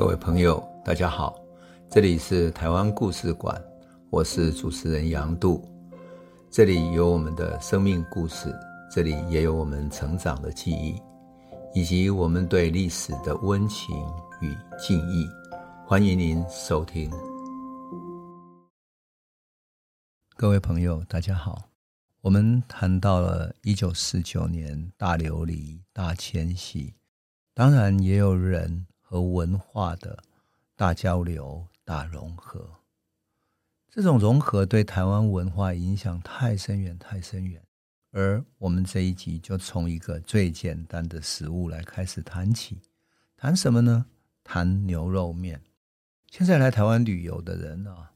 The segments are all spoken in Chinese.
各位朋友，大家好，这里是台湾故事馆，我是主持人杨度，这里有我们的生命故事，这里也有我们成长的记忆，以及我们对历史的温情与敬意。欢迎您收听。各位朋友，大家好，我们谈到了一九四九年大流离、大迁徙，当然也有人。和文化的大交流、大融合，这种融合对台湾文化影响太深远、太深远。而我们这一集就从一个最简单的食物来开始谈起，谈什么呢？谈牛肉面。现在来台湾旅游的人啊，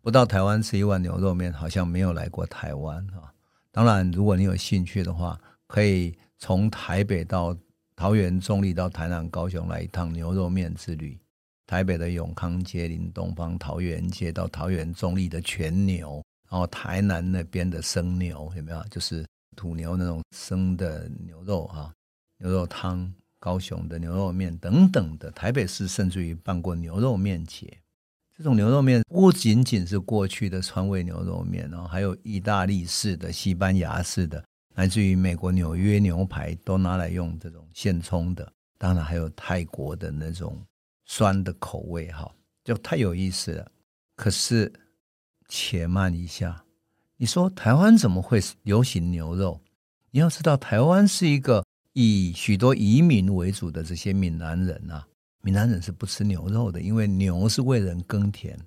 不到台湾吃一碗牛肉面，好像没有来过台湾啊。当然，如果你有兴趣的话，可以从台北到。桃园中立到台南、高雄来一趟牛肉面之旅。台北的永康街、林东方、桃园街到桃园中立的全牛，然后台南那边的生牛有没有？就是土牛那种生的牛肉啊，牛肉汤。高雄的牛肉面等等的，台北市甚至于办过牛肉面节。这种牛肉面不仅仅是过去的川味牛肉面哦，还有意大利式的、西班牙式的。来自于美国纽约牛排都拿来用这种现冲的，当然还有泰国的那种酸的口味，哈，就太有意思了。可是，且慢一下，你说台湾怎么会流行牛肉？你要知道，台湾是一个以许多移民为主的这些闽南人啊，闽南人是不吃牛肉的，因为牛是为人耕田。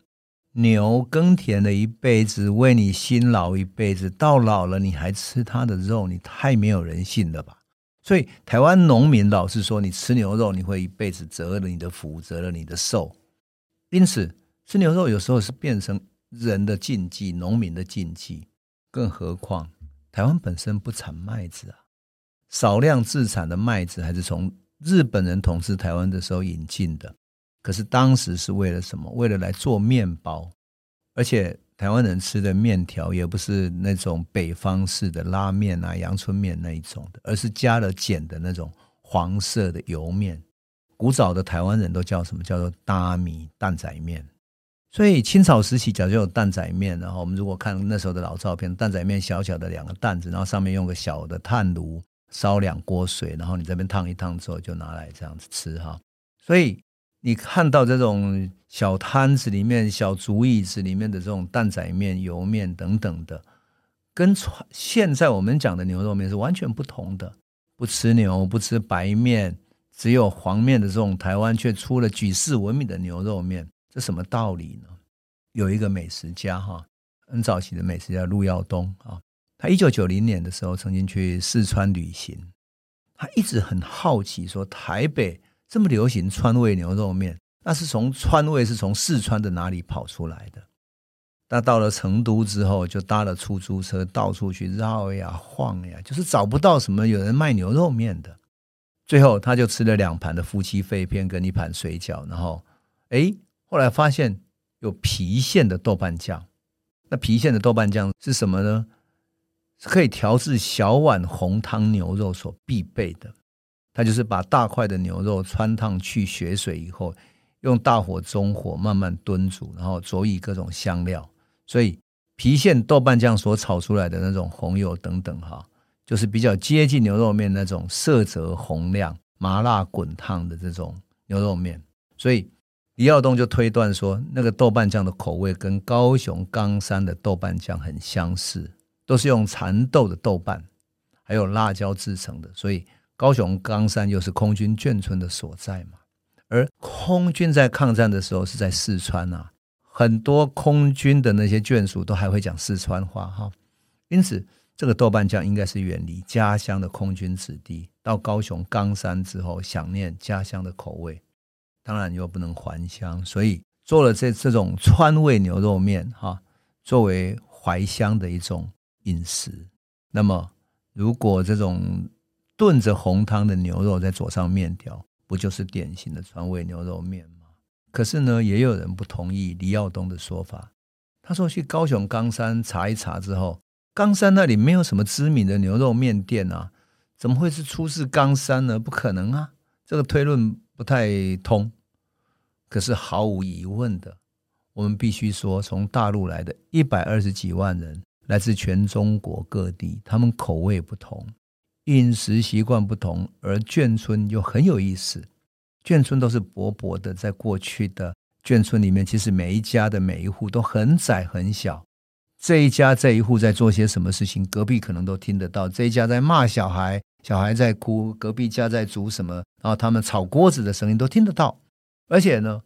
牛耕田了一辈子，为你辛劳一辈子，到老了你还吃它的肉，你太没有人性了吧？所以台湾农民老是说，你吃牛肉你会一辈子折了你的福，折了你的寿。因此，吃牛肉有时候是变成人的禁忌，农民的禁忌。更何况，台湾本身不产麦子啊，少量自产的麦子还是从日本人统治台湾的时候引进的。可是当时是为了什么？为了来做面包，而且台湾人吃的面条也不是那种北方式的拉面啊、阳春面那一种的，而是加了碱的那种黄色的油面。古早的台湾人都叫什么？叫做大米蛋仔面。所以清朝时期早就有蛋仔面，然后我们如果看那时候的老照片，蛋仔面小小的两个蛋子，然后上面用个小的炭炉烧两锅水，然后你这边烫一烫之后就拿来这样子吃哈。所以。你看到这种小摊子里面、小竹椅子里面的这种蛋仔面、油面等等的，跟现在我们讲的牛肉面是完全不同的。不吃牛、不吃白面，只有黄面的这种台湾，却出了举世闻名的牛肉面，这什么道理呢？有一个美食家哈，很早期的美食家陆耀东啊，他一九九零年的时候曾经去四川旅行，他一直很好奇说台北。这么流行川味牛肉面，那是从川味是从四川的哪里跑出来的？那到了成都之后，就搭了出租车到处去绕呀晃呀，就是找不到什么有人卖牛肉面的。最后他就吃了两盘的夫妻肺片跟一盘水饺，然后哎，后来发现有郫县的豆瓣酱。那郫县的豆瓣酱是什么呢？是可以调制小碗红汤牛肉所必备的。他就是把大块的牛肉汆烫去血水以后，用大火中火慢慢炖煮，然后佐以各种香料，所以郫县豆瓣酱所炒出来的那种红油等等哈，就是比较接近牛肉面那种色泽红亮、麻辣滚烫的这种牛肉面。所以李耀东就推断说，那个豆瓣酱的口味跟高雄冈山的豆瓣酱很相似，都是用蚕豆的豆瓣还有辣椒制成的，所以。高雄冈山又是空军眷村的所在嘛，而空军在抗战的时候是在四川啊，很多空军的那些眷属都还会讲四川话哈，因此这个豆瓣酱应该是远离家乡的空军子弟到高雄冈山之后想念家乡的口味，当然又不能还乡，所以做了这这种川味牛肉面哈，作为怀乡的一种饮食。那么如果这种炖着红汤的牛肉再佐上面条，不就是典型的川味牛肉面吗？可是呢，也有人不同意李耀东的说法。他说去高雄冈山查一查之后，冈山那里没有什么知名的牛肉面店啊，怎么会是出自冈山呢？不可能啊，这个推论不太通。可是毫无疑问的，我们必须说，从大陆来的一百二十几万人，来自全中国各地，他们口味不同，饮食习惯不同，而眷村又很有意思。眷村都是薄薄的，在过去的眷村里面，其实每一家的每一户都很窄很小。这一家这一户在做些什么事情，隔壁可能都听得到。这一家在骂小孩，小孩在哭，隔壁家在煮什么，然后他们炒锅子的声音都听得到。而且呢，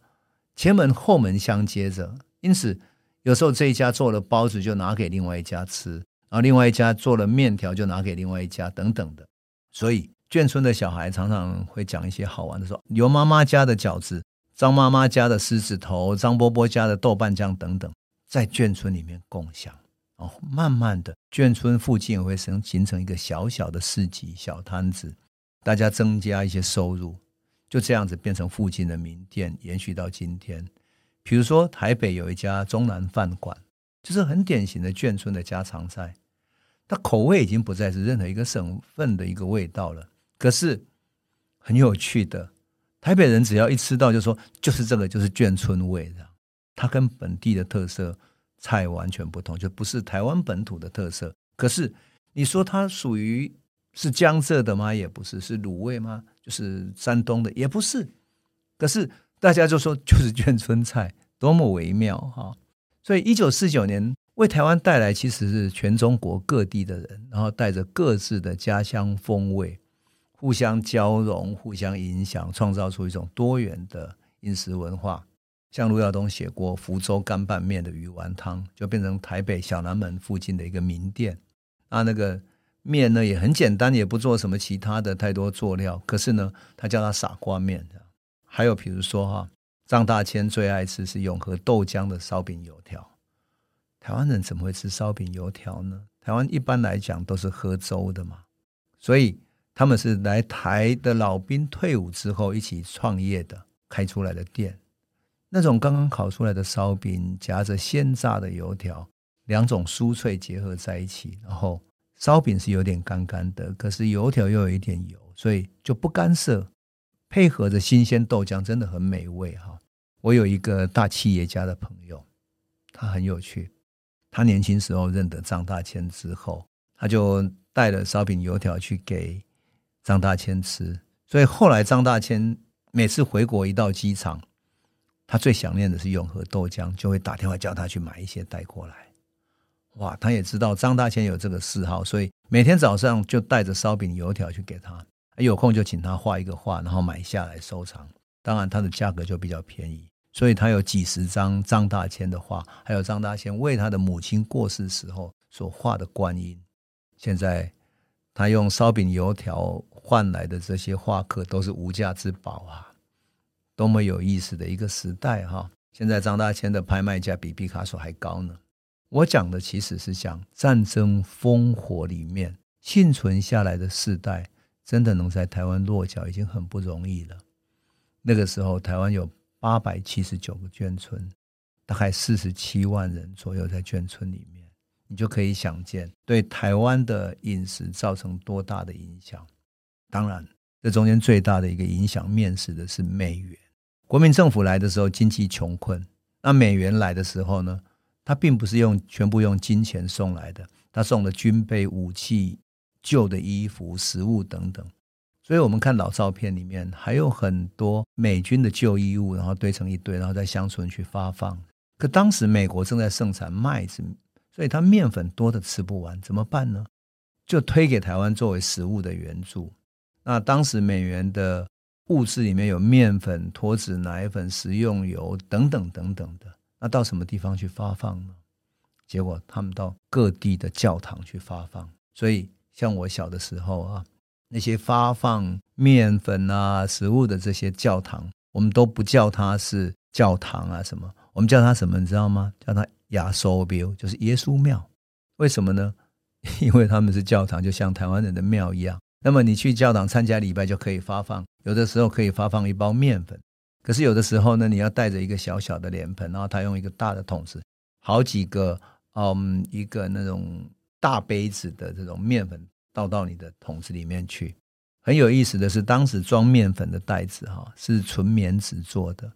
前门后门相接着，因此有时候这一家做了包子就拿给另外一家吃，然后另外一家做了面条就拿给另外一家，等等的。所以眷村的小孩常常会讲一些好玩的说，说刘妈妈家的饺子，张妈妈家的狮子头，张伯伯家的豆瓣酱等等，在眷村里面共享。哦，慢慢的，眷村附近也会形形成一个小小的市集、小摊子，大家增加一些收入。就这样子变成附近的名店，延续到今天。比如说台北有一家中南饭馆，就是很典型的眷村的家常菜。它口味已经不再是任何一个省份的一个味道了。可是很有趣的，台北人只要一吃到就说就是这个，就是眷村味的。它跟本地的特色菜完全不同，就不是台湾本土的特色。可是你说它属于是江浙的吗？也不是，是卤味吗？就是山东的，也不是。可是大家就说就是眷村菜，多么微妙哈！所以一九四九年为台湾带来其实是全中国各地的人，然后带着各自的家乡风味，互相交融、互相影响，创造出一种多元的饮食文化。像卢耀东写过福州干拌面的鱼丸汤，就变成台北小南门附近的一个名店。啊，那个。面呢也很简单，也不做什么其他的太多佐料。可是呢，他叫它傻瓜面。还有比如说哈，张大千最爱吃是永和豆浆的烧饼油条。台湾人怎么会吃烧饼油条呢？台湾一般来讲都是喝粥的嘛。所以他们是来台的老兵退伍之后一起创业的，开出来的店。那种刚刚烤出来的烧饼夹着鲜炸的油条，两种酥脆结合在一起，然后。烧饼是有点干干的，可是油条又有一点油，所以就不干涩，配合着新鲜豆浆，真的很美味哈。我有一个大企业家的朋友，他很有趣。他年轻时候认得张大千之后，他就带了烧饼油条去给张大千吃。所以后来张大千每次回国一到机场，他最想念的是永和豆浆，就会打电话叫他去买一些带过来。哇，他也知道张大千有这个嗜好，所以每天早上就带着烧饼油条去给他，有空就请他画一个画，然后买下来收藏。当然，它的价格就比较便宜，所以他有几十张张大千的画，还有张大千为他的母亲过世时候所画的观音。现在他用烧饼油条换来的这些画刻都是无价之宝啊！多么有意思的一个时代哈！现在张大千的拍卖价比毕卡索还高呢。我讲的其实是讲战争烽火里面幸存下来的世代，真的能在台湾落脚已经很不容易了。那个时候，台湾有八百七十九个眷村，大概四十七万人左右在眷村里面，你就可以想见对台湾的饮食造成多大的影响。当然，这中间最大的一个影响，面临的是美元。国民政府来的时候经济穷困，那美元来的时候呢？他并不是用全部用金钱送来的，他送了军备、武器、旧的衣服、食物等等。所以，我们看老照片里面还有很多美军的旧衣物，然后堆成一堆，然后在乡村去发放。可当时美国正在盛产麦子，所以他面粉多的吃不完，怎么办呢？就推给台湾作为食物的援助。那当时美元的物资里面有面粉、脱脂奶粉、食用油等等等等的。那到什么地方去发放呢？结果他们到各地的教堂去发放。所以，像我小的时候啊，那些发放面粉啊、食物的这些教堂，我们都不叫它是教堂啊什么，我们叫它什么？你知道吗？叫它亚苏庙，就是耶稣庙。为什么呢？因为他们是教堂，就像台湾人的庙一样。那么你去教堂参加礼拜就可以发放，有的时候可以发放一包面粉。可是有的时候呢，你要带着一个小小的脸盆，然后他用一个大的桶子，好几个，嗯，一个那种大杯子的这种面粉倒到你的桶子里面去。很有意思的是，当时装面粉的袋子哈是纯棉纸做的，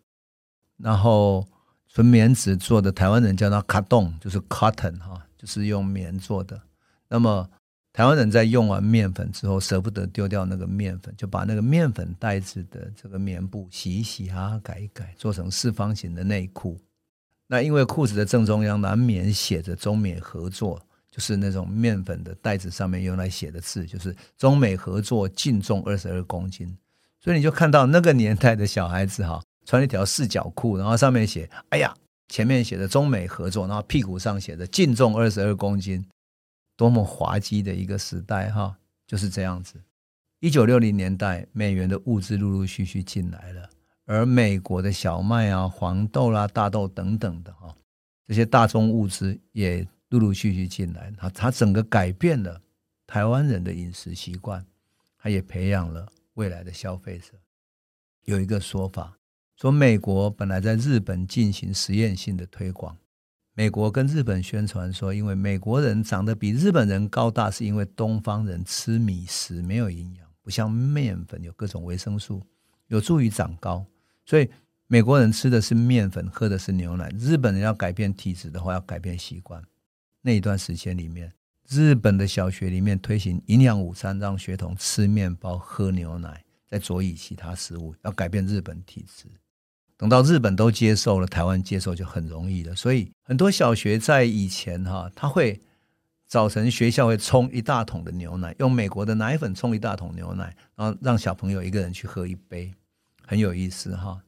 然后纯棉纸做的，台湾人叫它卡冻，就是 cotton 哈，就是用棉做的。那么台湾人在用完面粉之后，舍不得丢掉那个面粉，就把那个面粉袋子的这个棉布洗一洗啊，改一改，做成四方形的内裤。那因为裤子的正中央难免写着中美合作，就是那种面粉的袋子上面用来写的字，就是中美合作净重二十二公斤。所以你就看到那个年代的小孩子哈，穿一条四角裤，然后上面写“哎呀”，前面写着中美合作，然后屁股上写着净重二十二公斤。多么滑稽的一个时代哈，就是这样子。一九六零年代，美元的物资陆陆续续进来了，而美国的小麦啊、黄豆啦、大豆等等的哈，这些大宗物资也陆陆续续进来，它它整个改变了台湾人的饮食习惯，它也培养了未来的消费者。有一个说法说，美国本来在日本进行实验性的推广。美国跟日本宣传说，因为美国人长得比日本人高大，是因为东方人吃米食没有营养，不像面粉有各种维生素，有助于长高。所以美国人吃的是面粉，喝的是牛奶。日本人要改变体质的话，要改变习惯。那一段时间里面，日本的小学里面推行营养午餐，让学童吃面包、喝牛奶，再佐以其他食物，要改变日本体质。等到日本都接受了，台湾接受就很容易了。所以很多小学在以前哈，他会早晨学校会冲一大桶的牛奶，用美国的奶粉冲一大桶牛奶，然后让小朋友一个人去喝一杯，很有意思哈。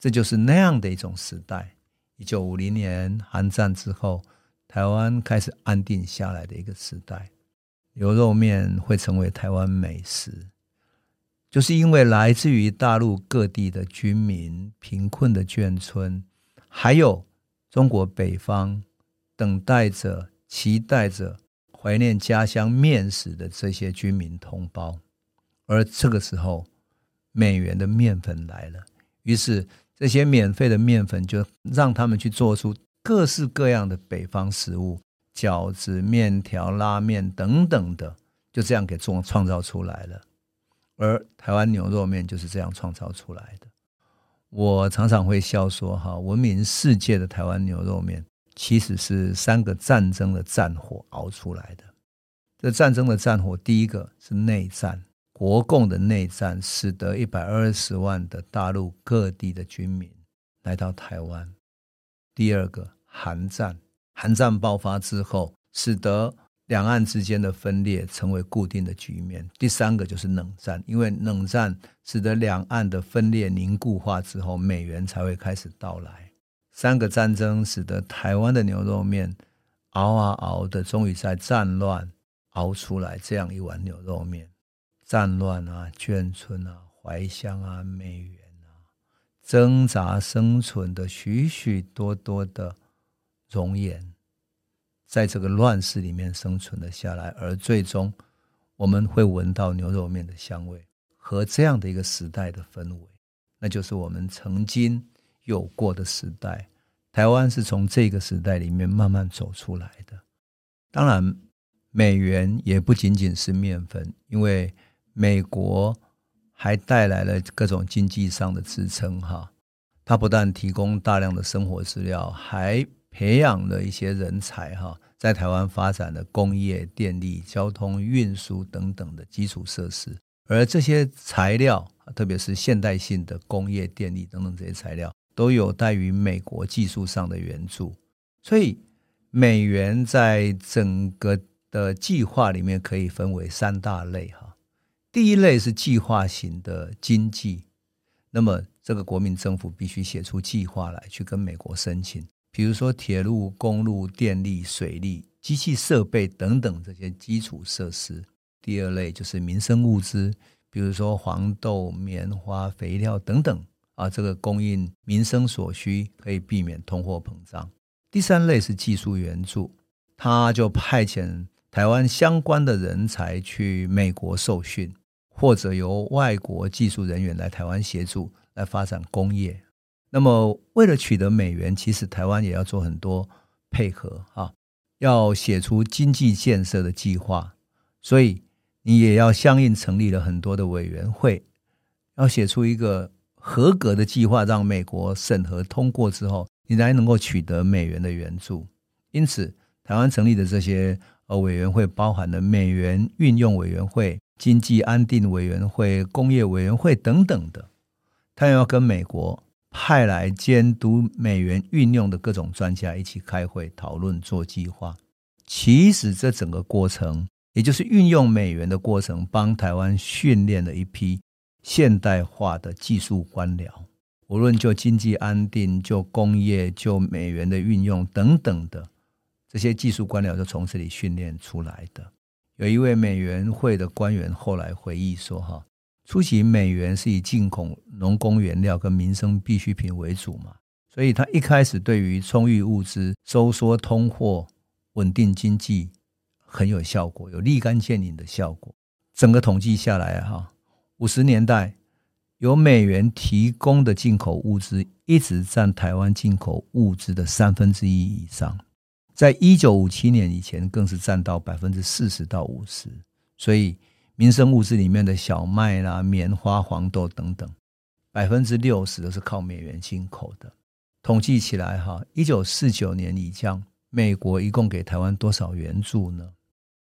这就是那样的一种时代。一九五零年韩战之后，台湾开始安定下来的一个时代，牛肉面会成为台湾美食。就是因为来自于大陆各地的军民、贫困的眷村，还有中国北方等待着、期待着、怀念家乡面食的这些军民同胞，而这个时候，美元的面粉来了，于是这些免费的面粉就让他们去做出各式各样的北方食物，饺子、面条、拉面等等的，就这样给创创造出来了。而台湾牛肉面就是这样创造出来的。我常常会笑说：“哈，闻名世界的台湾牛肉面，其实是三个战争的战火熬出来的。这战争的战火，第一个是内战，国共的内战，使得一百二十万的大陆各地的军民来到台湾。第二个，韩战，韩战爆发之后，使得两岸之间的分裂成为固定的局面。第三个就是冷战，因为冷战使得两岸的分裂凝固化之后，美元才会开始到来。三个战争使得台湾的牛肉面熬啊熬的，终于在战乱熬出来这样一碗牛肉面。战乱啊，眷村啊，怀乡啊，美元啊，挣扎生存的许许多多的容颜。在这个乱世里面生存了下来，而最终我们会闻到牛肉面的香味和这样的一个时代的氛围，那就是我们曾经有过的时代。台湾是从这个时代里面慢慢走出来的。当然，美元也不仅仅是面粉，因为美国还带来了各种经济上的支撑。哈，它不但提供大量的生活资料，还培养了一些人才，哈，在台湾发展的工业、电力、交通运输等等的基础设施，而这些材料，特别是现代性的工业、电力等等这些材料，都有待于美国技术上的援助。所以，美元在整个的计划里面可以分为三大类，哈。第一类是计划型的经济，那么这个国民政府必须写出计划来，去跟美国申请。比如说铁路、公路、电力、水利、机器设备等等这些基础设施。第二类就是民生物资，比如说黄豆、棉花、肥料等等啊，这个供应民生所需，可以避免通货膨胀。第三类是技术援助，他就派遣台湾相关的人才去美国受训，或者由外国技术人员来台湾协助来发展工业。那么，为了取得美元，其实台湾也要做很多配合啊，要写出经济建设的计划，所以你也要相应成立了很多的委员会，要写出一个合格的计划让美国审核通过之后，你才能够取得美元的援助。因此，台湾成立的这些呃委员会，包含了美元运用委员会、经济安定委员会、工业委员会等等的，他要跟美国派来监督美元运用的各种专家一起开会讨论做计划。其实这整个过程，也就是运用美元的过程，帮台湾训练了一批现代化的技术官僚。无论就经济安定、就工业、就美元的运用等等的。这些技术官僚就从这里训练出来的。有一位美元会的官员后来回忆说：“哈，初期美元是以进口农工原料跟民生必需品为主嘛，所以他一开始对于充裕物资、收缩通货、稳定经济很有效果，有立竿见影的效果。整个统计下来，哈，五十年代由美元提供的进口物资一直占台湾进口物资的三分之一以上。”在一九五七年以前，更是占到百分之四十到五十，所以民生物资里面的小麦啦、棉花、黄豆等等，百分之六十都是靠美元进口的。统计起来，哈，一九四九年以降，美国一共给台湾多少援助呢？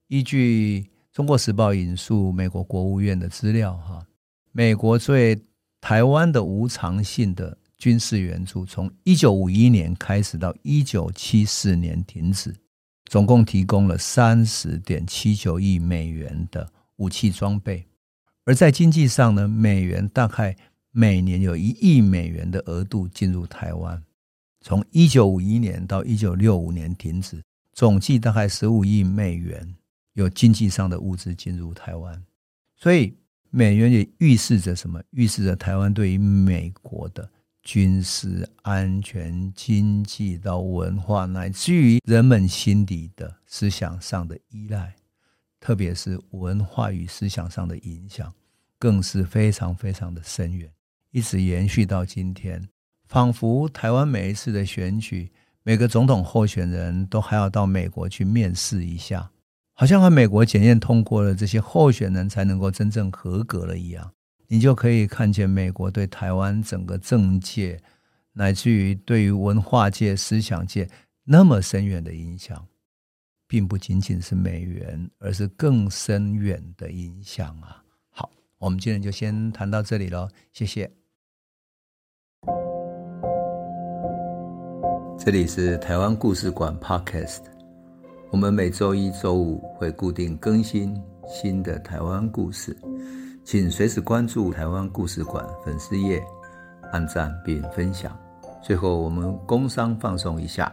依据《中国时报》引述美国国务院的资料，哈，美国对台湾的无偿性的。军事援助从一九五一年开始到一九七四年停止，总共提供了三十点七九亿美元的武器装备。而在经济上呢，美元大概每年有一亿美元的额度进入台湾。从一九五一年到一九六五年停止，总计大概十五亿美元有经济上的物资进入台湾。所以美元也预示着什么？预示着台湾对于美国的。军事安全、经济到文化，乃至于人们心底的思想上的依赖，特别是文化与思想上的影响，更是非常非常的深远，一直延续到今天。仿佛台湾每一次的选举，每个总统候选人都还要到美国去面试一下，好像和美国检验通过了这些候选人才能够真正合格了一样。你就可以看见美国对台湾整个政界，乃至于对于文化界、思想界那么深远的影响，并不仅仅是美元，而是更深远的影响啊！好，我们今天就先谈到这里喽，谢谢。这里是台湾故事馆 Podcast，我们每周一、周五会固定更新新的台湾故事。请随时关注台湾故事馆粉丝页，按赞并分享。最后，我们工商放松一下：